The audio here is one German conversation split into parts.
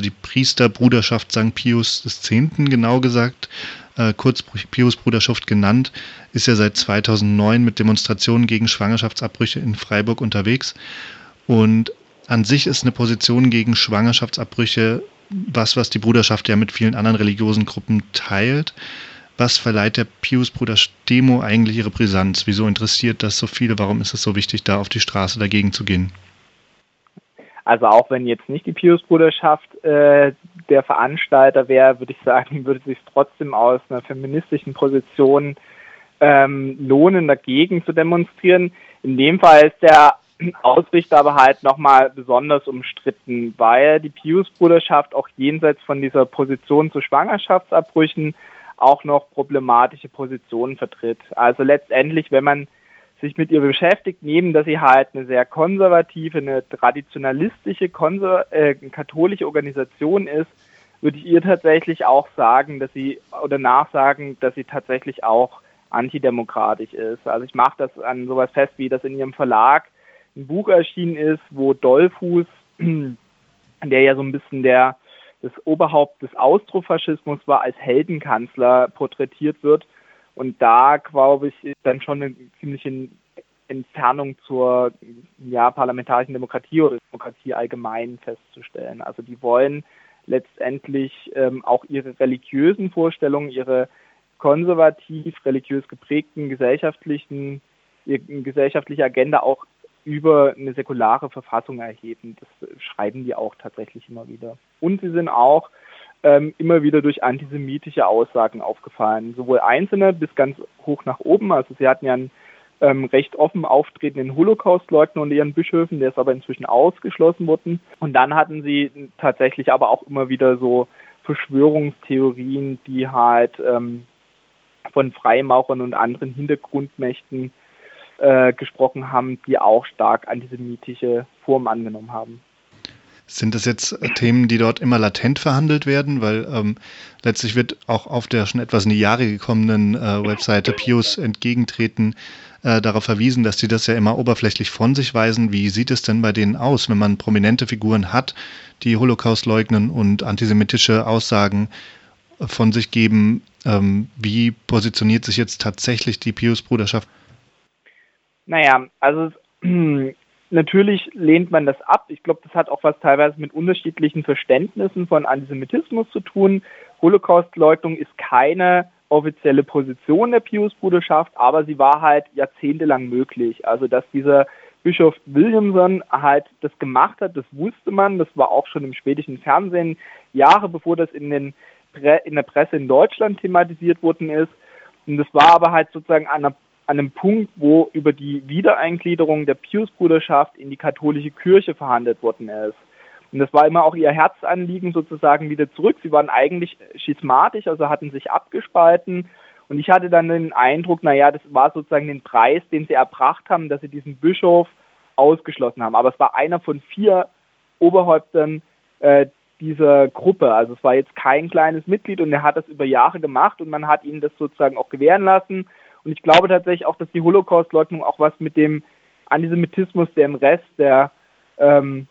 die Priesterbruderschaft St. Pius X. genau gesagt, äh, kurz Pius-Bruderschaft genannt, ist ja seit 2009 mit Demonstrationen gegen Schwangerschaftsabbrüche in Freiburg unterwegs. Und an sich ist eine Position gegen Schwangerschaftsabbrüche was, was die Bruderschaft ja mit vielen anderen religiösen Gruppen teilt. Was verleiht der Pius-Bruder-Demo eigentlich ihre Brisanz? Wieso interessiert das so viele? Warum ist es so wichtig, da auf die Straße dagegen zu gehen? Also auch wenn jetzt nicht die Pius-Bruderschaft äh, der Veranstalter wäre, würde ich sagen, würde es sich trotzdem aus einer feministischen Position ähm, lohnen, dagegen zu demonstrieren. In dem Fall ist der Ausrichter aber halt nochmal besonders umstritten, weil die Pius-Bruderschaft auch jenseits von dieser Position zu Schwangerschaftsabbrüchen auch noch problematische Positionen vertritt. Also letztendlich, wenn man sich mit ihr beschäftigt, neben dass sie halt eine sehr konservative, eine traditionalistische, konser äh, katholische Organisation ist, würde ich ihr tatsächlich auch sagen, dass sie oder nachsagen, dass sie tatsächlich auch antidemokratisch ist. Also ich mache das an sowas fest, wie das in ihrem Verlag ein Buch erschienen ist, wo Dollfuß, der ja so ein bisschen der das Oberhaupt des Austrofaschismus war, als Heldenkanzler porträtiert wird. Und da, glaube ich, ist dann schon eine ziemliche Entfernung zur ja, parlamentarischen Demokratie oder Demokratie allgemein festzustellen. Also die wollen letztendlich ähm, auch ihre religiösen Vorstellungen, ihre konservativ religiös geprägten gesellschaftlichen gesellschaftliche Agenda auch über eine säkulare Verfassung erheben. Das schreiben die auch tatsächlich immer wieder. Und sie sind auch ähm, immer wieder durch antisemitische Aussagen aufgefallen, sowohl einzelne bis ganz hoch nach oben. Also sie hatten ja einen ähm, recht offen auftretenden Holocaust-Leugner unter ihren Bischöfen, der ist aber inzwischen ausgeschlossen worden. Und dann hatten sie tatsächlich aber auch immer wieder so Verschwörungstheorien, die halt ähm, von Freimaurern und anderen Hintergrundmächten äh, gesprochen haben, die auch stark antisemitische Formen angenommen haben. Sind das jetzt äh, Themen, die dort immer latent verhandelt werden? Weil ähm, letztlich wird auch auf der schon etwas in die Jahre gekommenen äh, Webseite Pius entgegentreten äh, darauf verwiesen, dass sie das ja immer oberflächlich von sich weisen. Wie sieht es denn bei denen aus, wenn man prominente Figuren hat, die Holocaust leugnen und antisemitische Aussagen von sich geben? Ähm, wie positioniert sich jetzt tatsächlich die Pius-Bruderschaft? Naja, also natürlich lehnt man das ab. Ich glaube, das hat auch was teilweise mit unterschiedlichen Verständnissen von Antisemitismus zu tun. Holocaustleugnung ist keine offizielle Position der Pius-Bruderschaft, aber sie war halt jahrzehntelang möglich. Also, dass dieser Bischof Williamson halt das gemacht hat, das wusste man. Das war auch schon im spätischen Fernsehen, Jahre bevor das in, den Pre in der Presse in Deutschland thematisiert worden ist. Und das war aber halt sozusagen an einer an einem Punkt, wo über die Wiedereingliederung der Pius-Bruderschaft in die katholische Kirche verhandelt worden ist. Und das war immer auch ihr Herzanliegen, sozusagen wieder zurück. Sie waren eigentlich schismatisch, also hatten sich abgespalten. Und ich hatte dann den Eindruck, naja, das war sozusagen den Preis, den sie erbracht haben, dass sie diesen Bischof ausgeschlossen haben. Aber es war einer von vier Oberhäuptern äh, dieser Gruppe. Also es war jetzt kein kleines Mitglied und er hat das über Jahre gemacht und man hat ihn das sozusagen auch gewähren lassen. Und ich glaube tatsächlich auch, dass die Holocaust-Leugnung auch was mit dem Antisemitismus, der im Rest der ähm,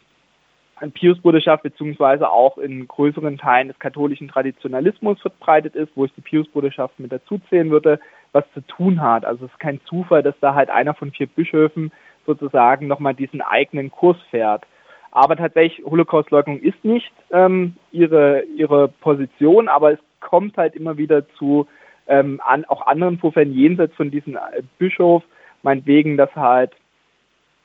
Pius-Bruderschaft beziehungsweise auch in größeren Teilen des katholischen Traditionalismus verbreitet ist, wo ich die Pius-Bruderschaft mit dazu zählen würde, was zu tun hat. Also es ist kein Zufall, dass da halt einer von vier Bischöfen sozusagen nochmal diesen eigenen Kurs fährt. Aber tatsächlich, Holocaust-Leugnung ist nicht ähm, ihre, ihre Position, aber es kommt halt immer wieder zu ähm, an, auch anderen Vorfällen jenseits von diesem äh, Bischof, meinetwegen, dass halt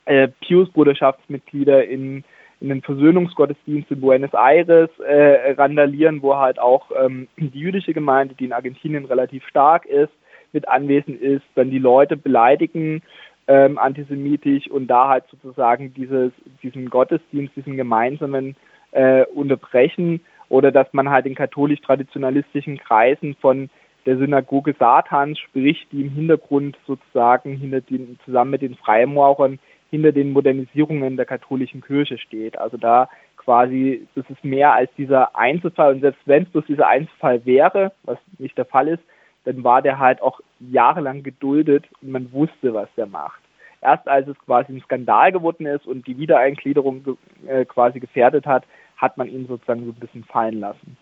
äh, Pius-Bruderschaftsmitglieder in, in den Versöhnungsgottesdienst in Buenos Aires äh, randalieren, wo halt auch ähm, die jüdische Gemeinde, die in Argentinien relativ stark ist, mit anwesend ist, dann die Leute beleidigen, ähm, antisemitisch und da halt sozusagen dieses, diesen Gottesdienst, diesen gemeinsamen äh, unterbrechen oder dass man halt in katholisch-traditionalistischen Kreisen von der Synagoge Satans spricht, die im Hintergrund sozusagen hinter den, zusammen mit den Freimaurern hinter den Modernisierungen der katholischen Kirche steht. Also da quasi, das ist mehr als dieser Einzelfall und selbst wenn es bloß dieser Einzelfall wäre, was nicht der Fall ist, dann war der halt auch jahrelang geduldet und man wusste, was der macht. Erst als es quasi ein Skandal geworden ist und die Wiedereingliederung äh, quasi gefährdet hat, hat man ihn sozusagen so ein bisschen fallen lassen.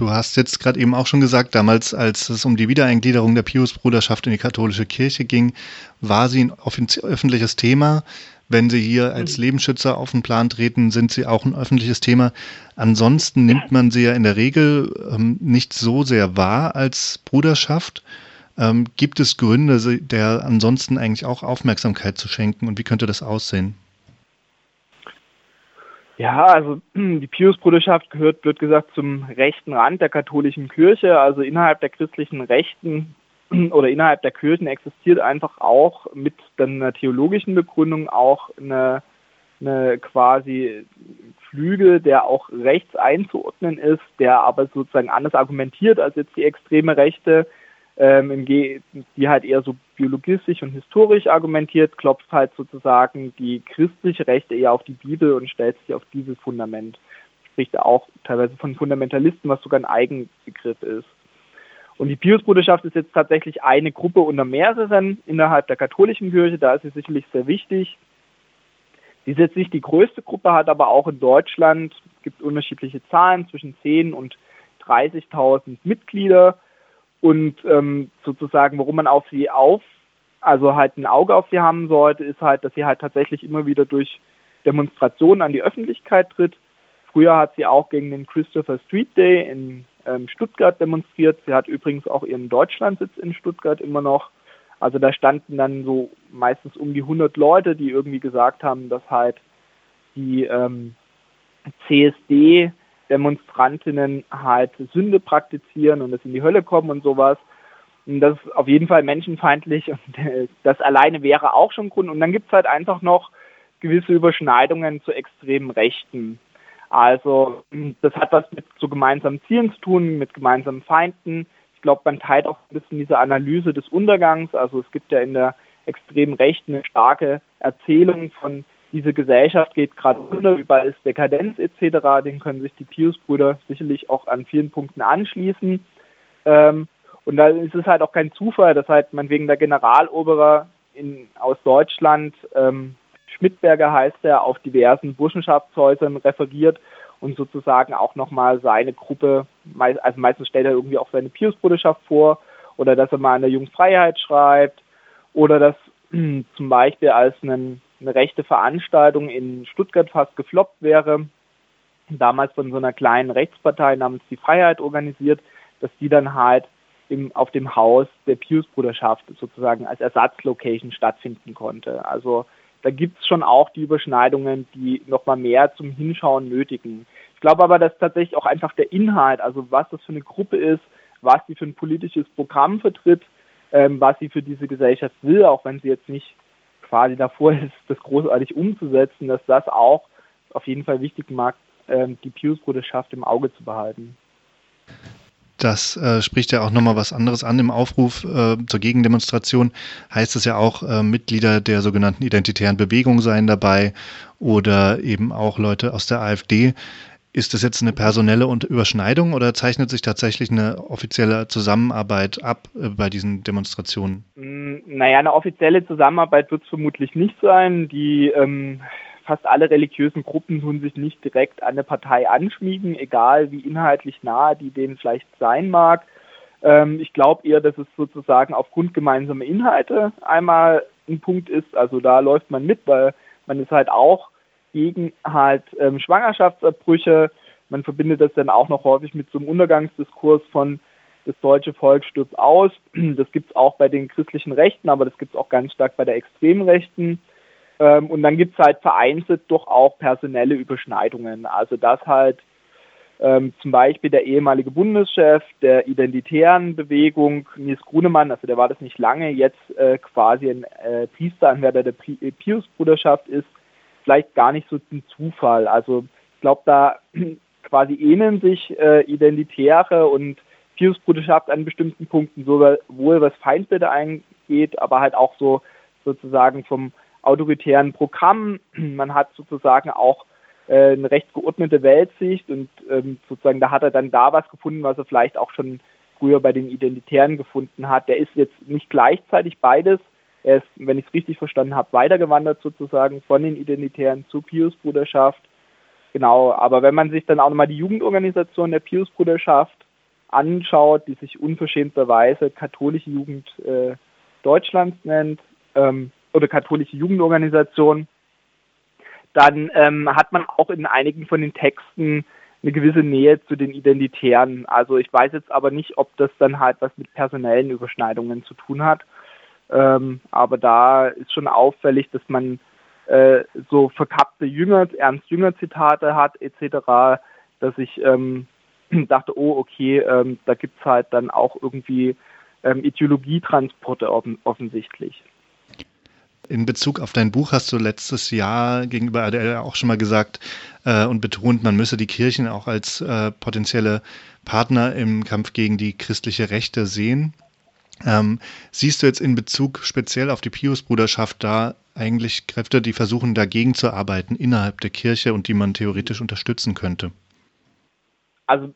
Du hast jetzt gerade eben auch schon gesagt, damals, als es um die Wiedereingliederung der Pius-Bruderschaft in die katholische Kirche ging, war sie ein öffentliches Thema. Wenn Sie hier als mhm. Lebensschützer auf den Plan treten, sind Sie auch ein öffentliches Thema. Ansonsten nimmt man sie ja in der Regel ähm, nicht so sehr wahr als Bruderschaft. Ähm, gibt es Gründe, der ansonsten eigentlich auch Aufmerksamkeit zu schenken und wie könnte das aussehen? Ja, also die Pius-Bruderschaft gehört, wird gesagt, zum rechten Rand der katholischen Kirche. Also innerhalb der christlichen Rechten oder innerhalb der Kirchen existiert einfach auch mit einer theologischen Begründung auch eine, eine quasi Flügel, der auch rechts einzuordnen ist, der aber sozusagen anders argumentiert als jetzt die extreme Rechte ähm, die halt eher so biologistisch und historisch argumentiert, klopft halt sozusagen die christliche Rechte eher auf die Bibel und stellt sich auf dieses Fundament. Spricht auch teilweise von Fundamentalisten, was sogar ein Eigenbegriff ist. Und die Piusbruderschaft ist jetzt tatsächlich eine Gruppe unter mehreren innerhalb der katholischen Kirche, da ist sie sicherlich sehr wichtig. Die ist jetzt nicht die größte Gruppe, hat aber auch in Deutschland, gibt unterschiedliche Zahlen, zwischen 10 und 30.000 Mitglieder. Und ähm, sozusagen, warum man auf sie auf, also halt ein Auge auf sie haben sollte, ist halt, dass sie halt tatsächlich immer wieder durch Demonstrationen an die Öffentlichkeit tritt. Früher hat sie auch gegen den Christopher Street Day in ähm, Stuttgart demonstriert. Sie hat übrigens auch ihren Deutschlandsitz in Stuttgart immer noch. Also da standen dann so meistens um die 100 Leute, die irgendwie gesagt haben, dass halt die ähm, CSD Demonstrantinnen halt Sünde praktizieren und es in die Hölle kommen und sowas. Und das ist auf jeden Fall menschenfeindlich und äh, das alleine wäre auch schon Grund. Und dann gibt es halt einfach noch gewisse Überschneidungen zu extremen Rechten. Also das hat was mit so gemeinsamen Zielen zu tun, mit gemeinsamen Feinden. Ich glaube, man teilt auch ein bisschen diese Analyse des Untergangs. Also es gibt ja in der extremen Rechten eine starke Erzählung von diese Gesellschaft geht gerade unter, überall ist Dekadenz etc., den können sich die Pius-Brüder sicherlich auch an vielen Punkten anschließen. Ähm, und da ist es halt auch kein Zufall, dass halt man wegen der Generaloberer in, aus Deutschland, ähm, Schmidberger heißt er, auf diversen Burschenschaftshäusern referiert und sozusagen auch nochmal seine Gruppe, also meistens stellt er irgendwie auch seine Pius-Bruderschaft vor oder dass er mal an der Jungfreiheit schreibt oder dass zum Beispiel als einen eine rechte Veranstaltung in Stuttgart fast gefloppt wäre, damals von so einer kleinen Rechtspartei namens Die Freiheit organisiert, dass die dann halt im, auf dem Haus der Pius-Bruderschaft sozusagen als Ersatzlocation stattfinden konnte. Also da gibt es schon auch die Überschneidungen, die nochmal mehr zum Hinschauen nötigen. Ich glaube aber, dass tatsächlich auch einfach der Inhalt, also was das für eine Gruppe ist, was sie für ein politisches Programm vertritt, ähm, was sie für diese Gesellschaft will, auch wenn sie jetzt nicht quasi davor ist, das großartig umzusetzen, dass das auch auf jeden Fall wichtig mag, ähm, die Pius-Bruderschaft im Auge zu behalten. Das äh, spricht ja auch nochmal was anderes an. Im Aufruf äh, zur Gegendemonstration heißt es ja auch, äh, Mitglieder der sogenannten identitären Bewegung seien dabei oder eben auch Leute aus der AfD. Ist das jetzt eine personelle Überschneidung oder zeichnet sich tatsächlich eine offizielle Zusammenarbeit ab äh, bei diesen Demonstrationen? Mm, naja, eine offizielle Zusammenarbeit wird es vermutlich nicht sein. Die ähm, fast alle religiösen Gruppen tun sich nicht direkt an eine Partei anschmiegen, egal wie inhaltlich nahe die denen vielleicht sein mag. Ähm, ich glaube eher, dass es sozusagen aufgrund gemeinsamer Inhalte einmal ein Punkt ist. Also da läuft man mit, weil man ist halt auch gegen halt ähm, Schwangerschaftsabbrüche. Man verbindet das dann auch noch häufig mit so einem Untergangsdiskurs von das deutsche Volk stirbt aus. Das gibt es auch bei den christlichen Rechten, aber das gibt es auch ganz stark bei der extremen Rechten. Ähm, und dann gibt es halt vereinzelt doch auch personelle Überschneidungen. Also dass halt ähm, zum Beispiel der ehemalige Bundeschef der identitären Bewegung, Nils Grunemann, also der war das nicht lange, jetzt äh, quasi ein äh, Priesteranwärter der Pius-Bruderschaft ist, vielleicht gar nicht so ein Zufall. Also ich glaube, da quasi ähneln sich äh, Identitäre und Pius-Bruderschaft an bestimmten Punkten, sowohl was Feindbilder eingeht, aber halt auch so sozusagen vom autoritären Programm. Man hat sozusagen auch äh, eine recht geordnete Weltsicht und ähm, sozusagen da hat er dann da was gefunden, was er vielleicht auch schon früher bei den Identitären gefunden hat. Der ist jetzt nicht gleichzeitig beides, er ist, wenn ich es richtig verstanden habe, weitergewandert sozusagen von den Identitären zur Pius-Bruderschaft. genau, aber wenn man sich dann auch nochmal die Jugendorganisation der Pius-Bruderschaft anschaut, die sich unverschämterweise katholische Jugend äh, Deutschlands nennt, ähm, oder katholische Jugendorganisation, dann ähm, hat man auch in einigen von den Texten eine gewisse Nähe zu den Identitären. Also ich weiß jetzt aber nicht, ob das dann halt was mit personellen Überschneidungen zu tun hat. Ähm, aber da ist schon auffällig, dass man äh, so verkappte Jünger, Ernst-Jünger-Zitate hat etc., dass ich ähm, dachte, oh, okay, ähm, da gibt es halt dann auch irgendwie ähm, Ideologietransporte offen offensichtlich. In Bezug auf dein Buch hast du letztes Jahr gegenüber ADL auch schon mal gesagt äh, und betont, man müsse die Kirchen auch als äh, potenzielle Partner im Kampf gegen die christliche Rechte sehen. Ähm, siehst du jetzt in Bezug speziell auf die Pius-Bruderschaft da eigentlich Kräfte, die versuchen, dagegen zu arbeiten innerhalb der Kirche und die man theoretisch unterstützen könnte? Also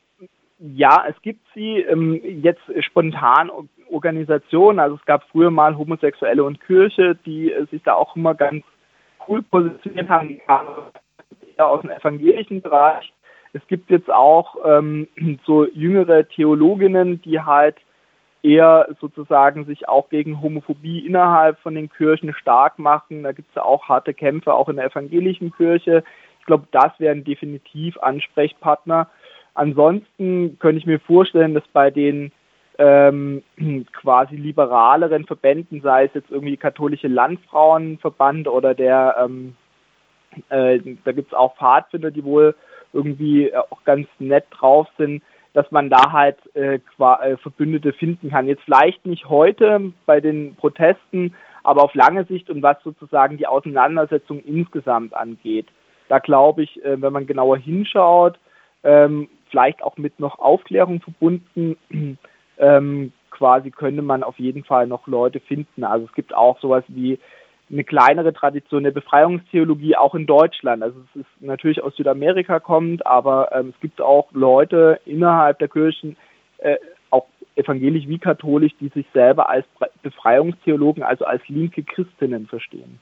ja, es gibt sie ähm, jetzt spontan Organisationen. Also es gab früher mal Homosexuelle und Kirche, die äh, sich da auch immer ganz cool positioniert haben, eher aus dem evangelischen Bereich. Es gibt jetzt auch ähm, so jüngere Theologinnen, die halt eher sozusagen sich auch gegen Homophobie innerhalb von den Kirchen stark machen. Da gibt es ja auch harte Kämpfe, auch in der evangelischen Kirche. Ich glaube, das wären definitiv Ansprechpartner. Ansonsten könnte ich mir vorstellen, dass bei den ähm, quasi liberaleren Verbänden, sei es jetzt irgendwie katholische Landfrauenverband oder der, ähm, äh, da gibt es auch Pfadfinder, die wohl irgendwie auch ganz nett drauf sind, dass man da halt äh, äh, Verbündete finden kann. Jetzt vielleicht nicht heute bei den Protesten, aber auf lange Sicht und was sozusagen die Auseinandersetzung insgesamt angeht. Da glaube ich, äh, wenn man genauer hinschaut, ähm, vielleicht auch mit noch Aufklärung verbunden, ähm, quasi könnte man auf jeden Fall noch Leute finden. Also es gibt auch sowas wie eine kleinere Tradition der Befreiungstheologie auch in Deutschland. Also es ist natürlich aus Südamerika kommt, aber ähm, es gibt auch Leute innerhalb der Kirchen, äh, auch evangelisch wie katholisch, die sich selber als Befreiungstheologen, also als linke Christinnen verstehen.